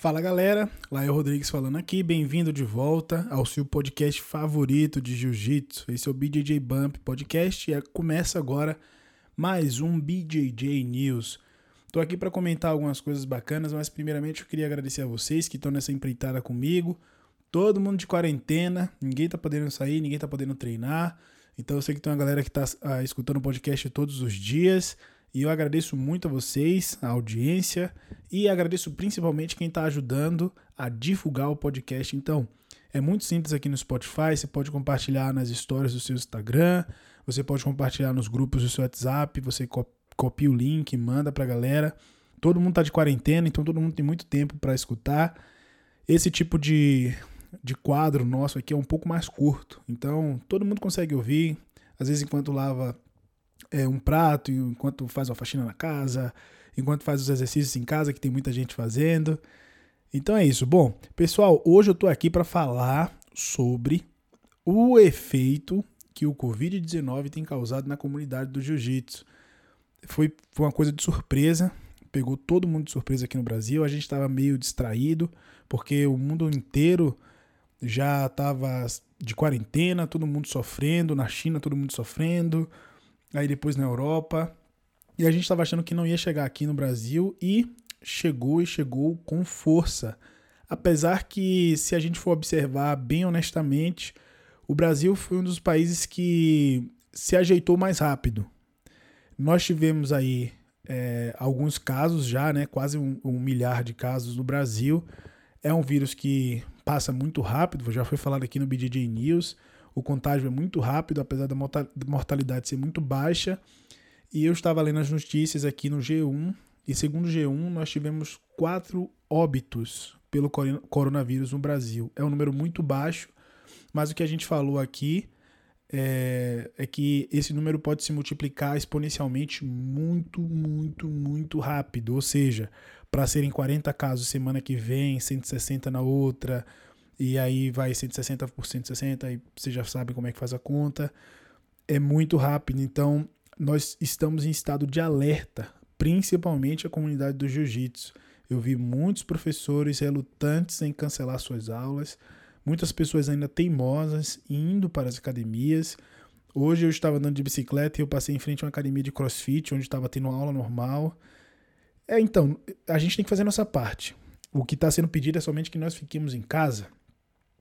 Fala galera, Lael Rodrigues falando aqui, bem-vindo de volta ao seu podcast favorito de Jiu-Jitsu. Esse é o BJJ Bump Podcast e começa agora mais um BJJ News. Tô aqui para comentar algumas coisas bacanas, mas primeiramente eu queria agradecer a vocês que estão nessa empreitada comigo. Todo mundo de quarentena, ninguém tá podendo sair, ninguém tá podendo treinar. Então eu sei que tem uma galera que tá ah, escutando o podcast todos os dias. E eu agradeço muito a vocês, a audiência, e agradeço principalmente quem está ajudando a divulgar o podcast. Então, é muito simples aqui no Spotify, você pode compartilhar nas histórias do seu Instagram, você pode compartilhar nos grupos do seu WhatsApp, você copia o link, manda para a galera. Todo mundo está de quarentena, então todo mundo tem muito tempo para escutar. Esse tipo de, de quadro nosso aqui é um pouco mais curto, então todo mundo consegue ouvir. Às vezes, enquanto lava é, um prato, enquanto faz uma faxina na casa, enquanto faz os exercícios em casa, que tem muita gente fazendo. Então é isso. Bom, pessoal, hoje eu tô aqui para falar sobre o efeito que o Covid-19 tem causado na comunidade do jiu-jitsu. Foi, foi uma coisa de surpresa, pegou todo mundo de surpresa aqui no Brasil. A gente estava meio distraído, porque o mundo inteiro já estava de quarentena, todo mundo sofrendo, na China todo mundo sofrendo, aí depois na Europa. E a gente estava achando que não ia chegar aqui no Brasil e chegou e chegou com força. Apesar que, se a gente for observar bem honestamente, o Brasil foi um dos países que se ajeitou mais rápido. Nós tivemos aí é, alguns casos já, né? Quase um, um milhar de casos no Brasil. É um vírus que passa muito rápido, já foi falado aqui no BJJ News. O contágio é muito rápido, apesar da mortalidade ser muito baixa. E eu estava lendo as notícias aqui no G1, e segundo o G1, nós tivemos quatro óbitos pelo coronavírus no Brasil. É um número muito baixo, mas o que a gente falou aqui é, é, que esse número pode se multiplicar exponencialmente muito, muito, muito rápido. Ou seja, para serem 40 casos semana que vem, 160 na outra, e aí vai 160 por 160, e vocês já sabem como é que faz a conta. É muito rápido, então nós estamos em estado de alerta, principalmente a comunidade do jiu-jitsu. Eu vi muitos professores relutantes em cancelar suas aulas, muitas pessoas ainda teimosas indo para as academias. Hoje eu estava andando de bicicleta e eu passei em frente a uma academia de crossfit, onde estava tendo aula normal. É, então, a gente tem que fazer a nossa parte. O que está sendo pedido é somente que nós fiquemos em casa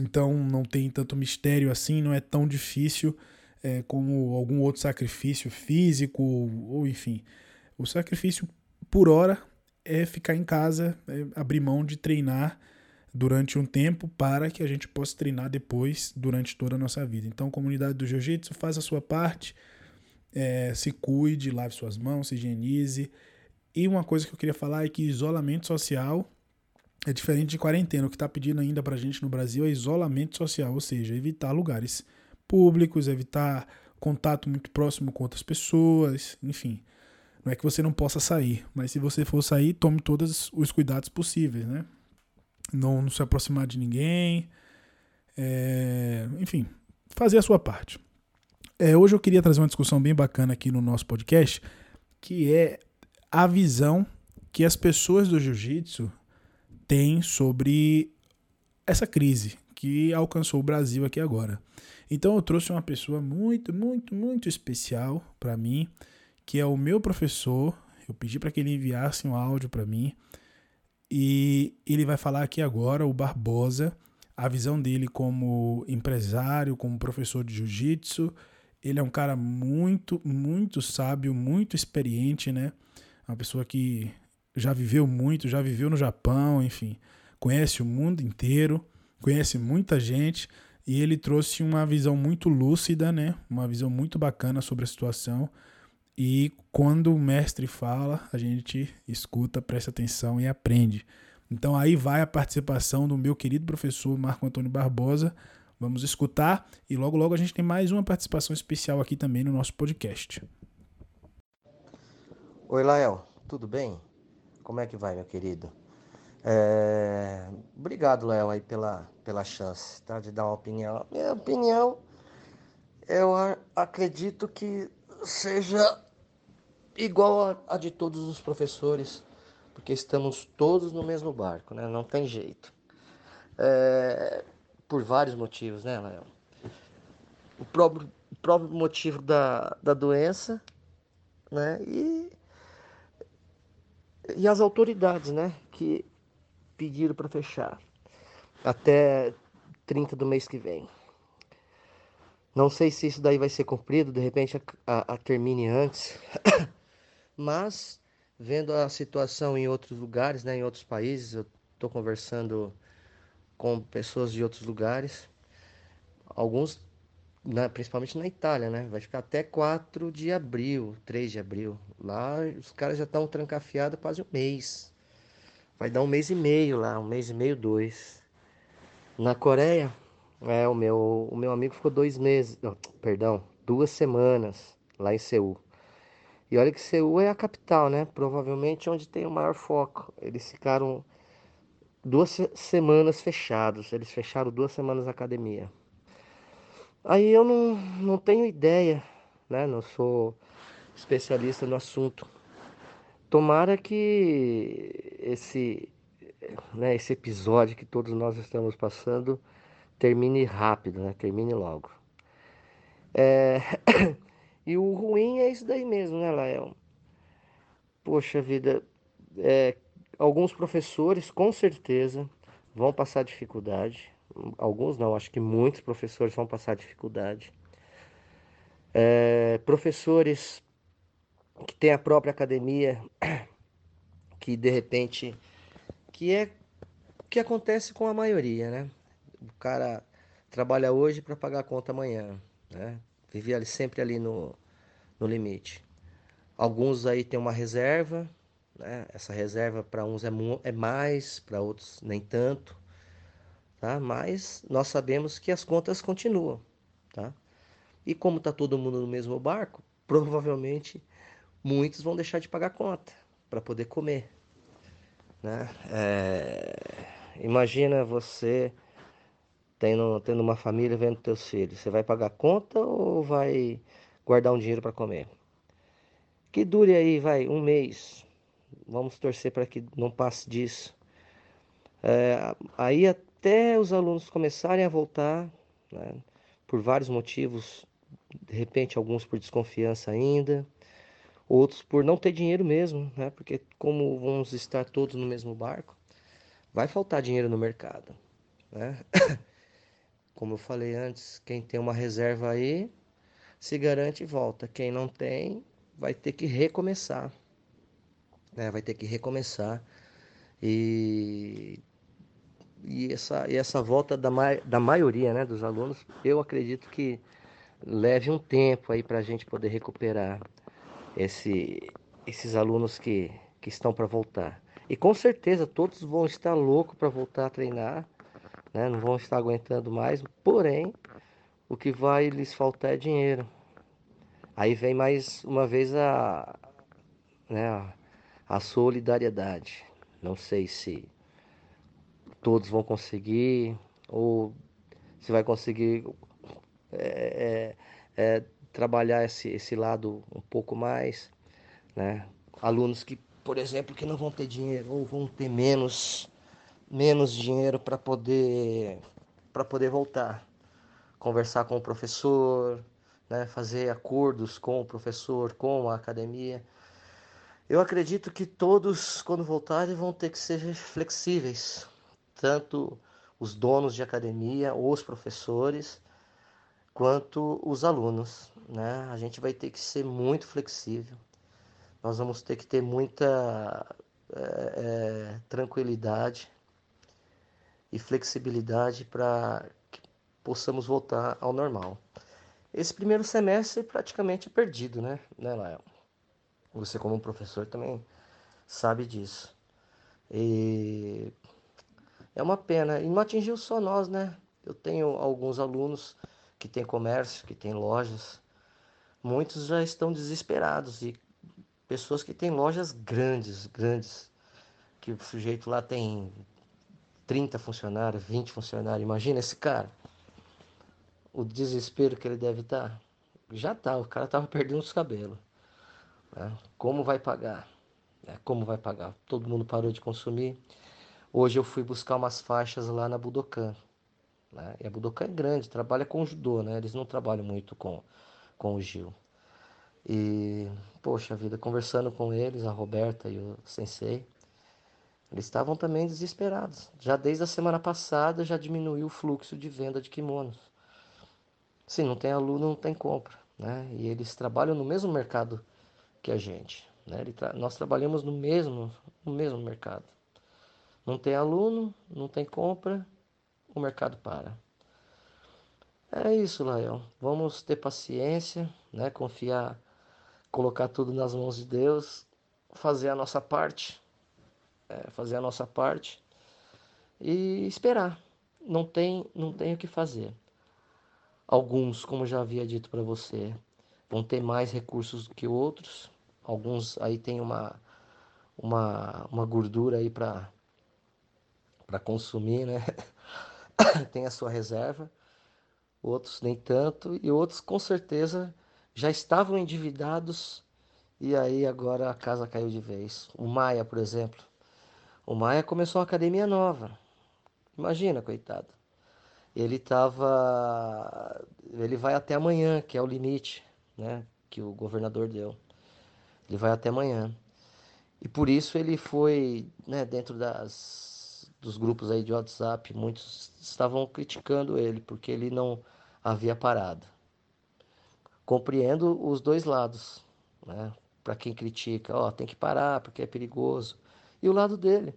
então não tem tanto mistério assim, não é tão difícil é, como algum outro sacrifício físico ou enfim. O sacrifício por hora é ficar em casa, é abrir mão de treinar durante um tempo para que a gente possa treinar depois durante toda a nossa vida. Então, comunidade do Jiu-Jitsu, faz a sua parte, é, se cuide, lave suas mãos, se higienize. E uma coisa que eu queria falar é que isolamento social é diferente de quarentena. O que está pedindo ainda para a gente no Brasil é isolamento social, ou seja, evitar lugares públicos, evitar contato muito próximo com outras pessoas, enfim. Não é que você não possa sair, mas se você for sair, tome todos os cuidados possíveis, né? Não, não se aproximar de ninguém, é, enfim, fazer a sua parte. É, hoje eu queria trazer uma discussão bem bacana aqui no nosso podcast, que é a visão que as pessoas do jiu-jitsu tem sobre essa crise que alcançou o Brasil aqui agora. Então eu trouxe uma pessoa muito, muito, muito especial para mim, que é o meu professor. Eu pedi para que ele enviasse um áudio para mim e ele vai falar aqui agora o Barbosa, a visão dele como empresário, como professor de jiu-jitsu. Ele é um cara muito, muito sábio, muito experiente, né? Uma pessoa que já viveu muito, já viveu no Japão, enfim, conhece o mundo inteiro, conhece muita gente e ele trouxe uma visão muito lúcida, né? Uma visão muito bacana sobre a situação. E quando o mestre fala, a gente escuta, presta atenção e aprende. Então aí vai a participação do meu querido professor Marco Antônio Barbosa. Vamos escutar e logo logo a gente tem mais uma participação especial aqui também no nosso podcast. Oi, Lael, tudo bem? Como é que vai, meu querido? É... Obrigado, Léo, aí pela, pela chance tá? de dar uma opinião. Minha opinião, eu acredito que seja igual a, de todos os professores, porque estamos todos no mesmo barco, né? Não tem jeito. É, por vários motivos, né, Léo? O próprio, o próprio motivo da, da doença, né? E, e as autoridades, né? Que pediram para fechar até 30 do mês que vem. Não sei se isso daí vai ser cumprido, de repente a, a, a termine antes, mas vendo a situação em outros lugares, né, em outros países, eu estou conversando com pessoas de outros lugares, alguns, né, principalmente na Itália, né, vai ficar até 4 de abril, 3 de abril. Lá os caras já estão trancafiados quase um mês. Vai dar um mês e meio lá, um mês e meio, dois. Na Coreia, é, o meu, o meu amigo ficou dois meses, perdão, duas semanas lá em Seul. E olha que Seul é a capital, né? Provavelmente onde tem o maior foco. Eles ficaram duas semanas fechados. Eles fecharam duas semanas a academia. Aí eu não, não tenho ideia, né? Não sou especialista no assunto. Tomara que esse, né, esse episódio que todos nós estamos passando termine rápido, né? Termine logo. É... E o ruim é isso daí mesmo, né, Lael? Poxa vida, é, alguns professores com certeza vão passar dificuldade. Alguns não, acho que muitos professores vão passar dificuldade. É, professores que têm a própria academia, que de repente, que é que acontece com a maioria, né? O cara trabalha hoje para pagar a conta amanhã, né? Vivia sempre ali no, no limite. Alguns aí tem uma reserva, né? essa reserva para uns é, é mais, para outros nem tanto, tá? mas nós sabemos que as contas continuam. Tá? E como está todo mundo no mesmo barco, provavelmente muitos vão deixar de pagar conta para poder comer. Né? É... Imagina você tendo, tendo uma família vendo teus filhos, você vai pagar conta ou vai guardar um dinheiro para comer? Que dure aí, vai, um mês. Vamos torcer para que não passe disso. É, aí até os alunos começarem a voltar, né, por vários motivos, de repente alguns por desconfiança ainda, outros por não ter dinheiro mesmo, né, porque como vamos estar todos no mesmo barco, vai faltar dinheiro no mercado. Né? Como eu falei antes, quem tem uma reserva aí se garante e volta. Quem não tem, vai ter que recomeçar. Né? Vai ter que recomeçar. E, e, essa, e essa volta da, ma da maioria né, dos alunos, eu acredito que leve um tempo aí para a gente poder recuperar esse, esses alunos que, que estão para voltar. E com certeza todos vão estar loucos para voltar a treinar né? não vão estar aguentando mais, porém, o que vai lhes faltar é dinheiro. Aí vem mais uma vez a, né, a solidariedade. Não sei se todos vão conseguir ou se vai conseguir é, é, é, trabalhar esse, esse lado um pouco mais, né? Alunos que, por exemplo, que não vão ter dinheiro ou vão ter menos menos dinheiro para poder para poder voltar, conversar com o professor, né, fazer acordos com o professor, com a academia. Eu acredito que todos, quando voltarem, vão ter que ser flexíveis, tanto os donos de academia, os professores, quanto os alunos. Né? A gente vai ter que ser muito flexível. Nós vamos ter que ter muita é, é, tranquilidade e flexibilidade para que possamos voltar ao normal. Esse primeiro semestre praticamente é perdido, né, né Lael? Você como professor também sabe disso. E é uma pena. E não atingiu só nós, né? Eu tenho alguns alunos que têm comércio, que têm lojas. Muitos já estão desesperados e pessoas que têm lojas grandes, grandes, que o sujeito lá tem 30 funcionários, 20 funcionários. Imagina esse cara. O desespero que ele deve estar. Tá. Já tá, o cara tava perdendo os cabelos. Né? Como vai pagar? Né? Como vai pagar? Todo mundo parou de consumir. Hoje eu fui buscar umas faixas lá na Budokan. Né? E a Budokan é grande, trabalha com judô, né? Eles não trabalham muito com, com o Gil. E, poxa vida, conversando com eles, a Roberta e o Sensei, eles estavam também desesperados. Já desde a semana passada já diminuiu o fluxo de venda de kimonos. Sim, não tem aluno, não tem compra. Né? E eles trabalham no mesmo mercado que a gente. Né? Tra nós trabalhamos no mesmo, no mesmo mercado. Não tem aluno, não tem compra, o mercado para. É isso, Lael. Vamos ter paciência, né? confiar, colocar tudo nas mãos de Deus, fazer a nossa parte, é, fazer a nossa parte e esperar. Não tem, não tem o que fazer. Alguns, como já havia dito para você, vão ter mais recursos do que outros. Alguns aí tem uma, uma, uma gordura aí para para consumir, né? tem a sua reserva. Outros nem tanto e outros com certeza já estavam endividados e aí agora a casa caiu de vez. O Maia, por exemplo. O Maia começou uma academia nova. Imagina, coitado. Ele tava ele vai até amanhã, que é o limite, né, que o governador deu. Ele vai até amanhã. E por isso ele foi, né, dentro das, dos grupos aí de WhatsApp, muitos estavam criticando ele, porque ele não havia parado. Compreendo os dois lados, né? Para quem critica, ó, tem que parar porque é perigoso. E o lado dele,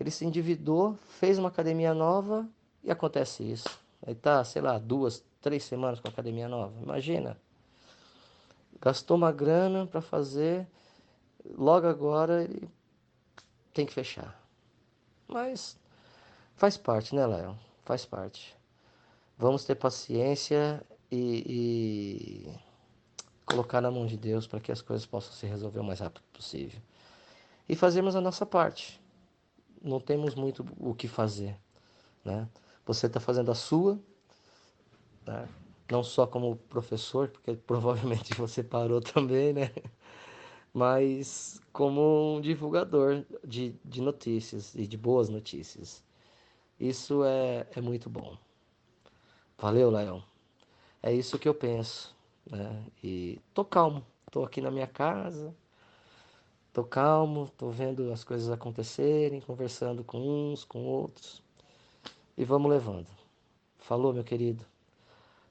ele se endividou, fez uma academia nova e acontece isso. Aí tá, sei lá, duas, três semanas com a academia nova. Imagina, gastou uma grana para fazer, logo agora ele tem que fechar. Mas faz parte, né, Léo? Faz parte. Vamos ter paciência e, e colocar na mão de Deus para que as coisas possam se resolver o mais rápido possível. E fazermos a nossa parte. Não temos muito o que fazer, né? Você está fazendo a sua, né? não só como professor, porque provavelmente você parou também, né? Mas como um divulgador de, de notícias e de boas notícias. Isso é, é muito bom. Valeu, Léo. É isso que eu penso. Né? E tô calmo. Tô aqui na minha casa. Tô calmo, tô vendo as coisas acontecerem, conversando com uns, com outros. E vamos levando. Falou, meu querido.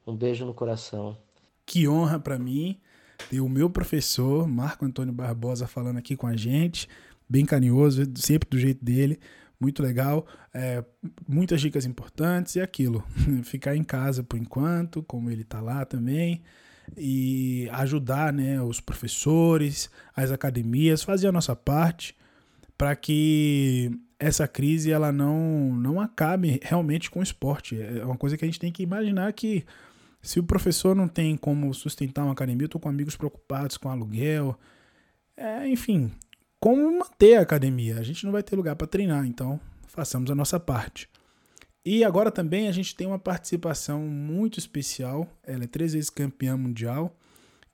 Um beijo no coração. Que honra para mim ter o meu professor, Marco Antônio Barbosa, falando aqui com a gente, bem carinhoso, sempre do jeito dele, muito legal. É, muitas dicas importantes e aquilo, ficar em casa por enquanto, como ele tá lá também, e ajudar né, os professores, as academias, fazer a nossa parte para que essa crise ela não, não acabe realmente com o esporte. É uma coisa que a gente tem que imaginar que se o professor não tem como sustentar uma academia, eu estou com amigos preocupados com aluguel. É, enfim, como manter a academia? A gente não vai ter lugar para treinar, então façamos a nossa parte. E agora também a gente tem uma participação muito especial. Ela é três vezes campeã mundial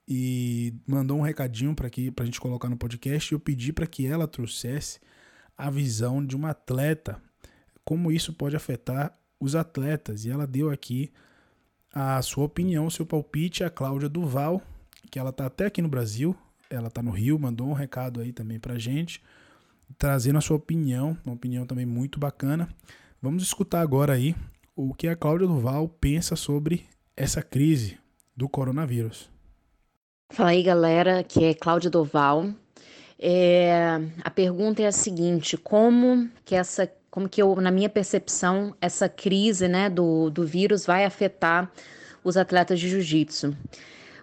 e mandou um recadinho para que a gente colocar no podcast. E eu pedi para que ela trouxesse a visão de uma atleta, como isso pode afetar os atletas. E ela deu aqui a sua opinião, seu palpite, a Cláudia Duval, que ela está até aqui no Brasil, ela está no Rio, mandou um recado aí também para gente, trazendo a sua opinião, uma opinião também muito bacana. Vamos escutar agora aí o que a Cláudia Duval pensa sobre essa crise do coronavírus. Fala aí, galera, que é Cláudia Duval. É, a pergunta é a seguinte: como que essa como que eu, na minha percepção, essa crise né, do, do vírus vai afetar os atletas de jiu-jitsu.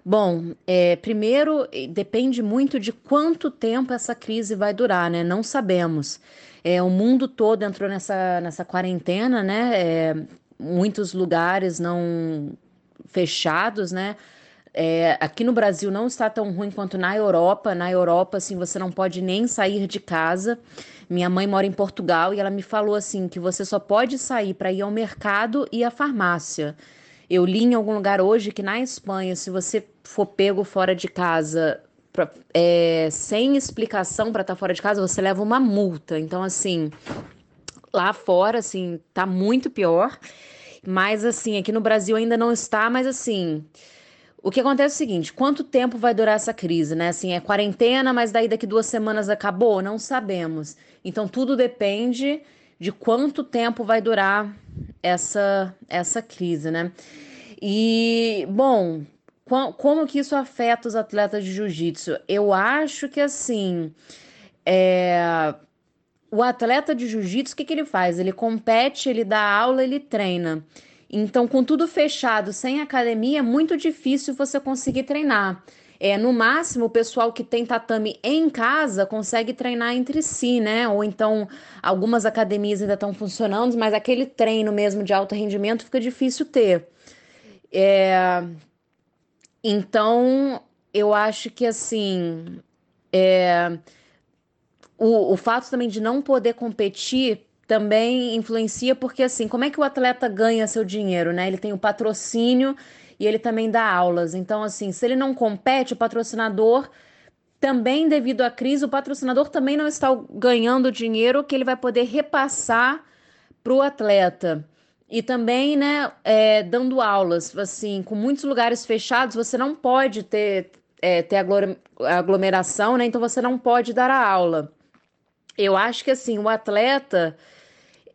Bom, é, primeiro depende muito de quanto tempo essa crise vai durar, né? Não sabemos. É, o mundo todo entrou nessa, nessa quarentena, né? É, muitos lugares não fechados, né? É, aqui no Brasil não está tão ruim quanto na Europa. Na Europa, assim, você não pode nem sair de casa. Minha mãe mora em Portugal e ela me falou assim que você só pode sair para ir ao mercado e à farmácia. Eu li em algum lugar hoje que na Espanha, se você for pego fora de casa pra, é, sem explicação para estar tá fora de casa, você leva uma multa. Então, assim, lá fora, assim, tá muito pior. Mas, assim, aqui no Brasil ainda não está, mas, assim. O que acontece é o seguinte: quanto tempo vai durar essa crise, né? Assim, é quarentena, mas daí daqui duas semanas acabou? Não sabemos. Então, tudo depende de quanto tempo vai durar essa, essa crise, né? E, bom, como que isso afeta os atletas de jiu-jitsu? Eu acho que assim, é... o atleta de jiu-jitsu, o que, que ele faz? Ele compete, ele dá aula, ele treina. Então, com tudo fechado, sem academia, é muito difícil você conseguir treinar. É, no máximo, o pessoal que tem tatame em casa consegue treinar entre si, né? Ou então algumas academias ainda estão funcionando, mas aquele treino mesmo de alto rendimento fica difícil ter. É, então, eu acho que assim, é, o, o fato também de não poder competir também influencia, porque assim, como é que o atleta ganha seu dinheiro, né? Ele tem o patrocínio e ele também dá aulas. Então, assim, se ele não compete, o patrocinador também, devido à crise, o patrocinador também não está ganhando dinheiro que ele vai poder repassar para o atleta. E também, né, é, dando aulas, assim, com muitos lugares fechados, você não pode ter, é, ter aglomeração, né? Então você não pode dar a aula. Eu acho que assim, o atleta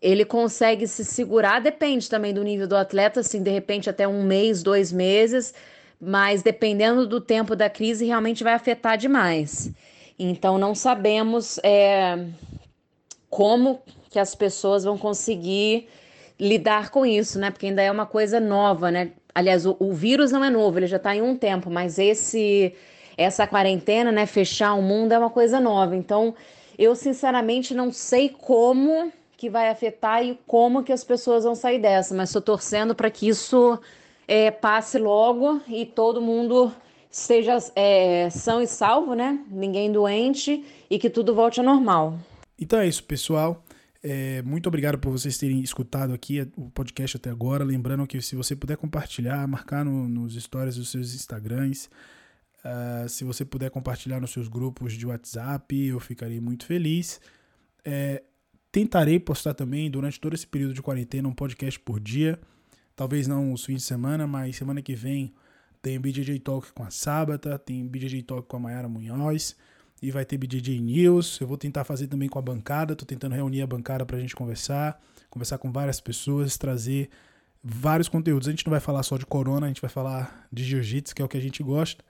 ele consegue se segurar, depende também do nível do atleta, assim, de repente até um mês, dois meses, mas dependendo do tempo da crise, realmente vai afetar demais. Então não sabemos é, como que as pessoas vão conseguir lidar com isso, né? Porque ainda é uma coisa nova, né? Aliás, o, o vírus não é novo, ele já está em um tempo, mas esse essa quarentena, né, fechar o mundo é uma coisa nova. Então, eu sinceramente não sei como que vai afetar e como que as pessoas vão sair dessa, mas estou torcendo para que isso é, passe logo e todo mundo esteja é, são e salvo, né? Ninguém doente e que tudo volte ao normal. Então é isso, pessoal. É, muito obrigado por vocês terem escutado aqui o podcast até agora. Lembrando que se você puder compartilhar, marcar no, nos stories dos seus Instagrams, uh, se você puder compartilhar nos seus grupos de WhatsApp, eu ficaria muito feliz. É, tentarei postar também durante todo esse período de quarentena um podcast por dia. Talvez não os fins de semana, mas semana que vem tem BJJ Talk com a Sábata, tem BJJ Talk com a Mayara Munhoz e vai ter BJJ News. Eu vou tentar fazer também com a bancada, tô tentando reunir a bancada pra gente conversar, conversar com várias pessoas, trazer vários conteúdos. A gente não vai falar só de corona, a gente vai falar de jiu-jitsu, que é o que a gente gosta.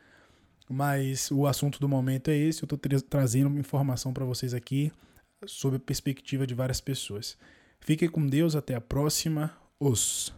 Mas o assunto do momento é esse, eu tra trazendo informação para vocês aqui sob a perspectiva de várias pessoas. Fiquem com Deus, até a próxima. Os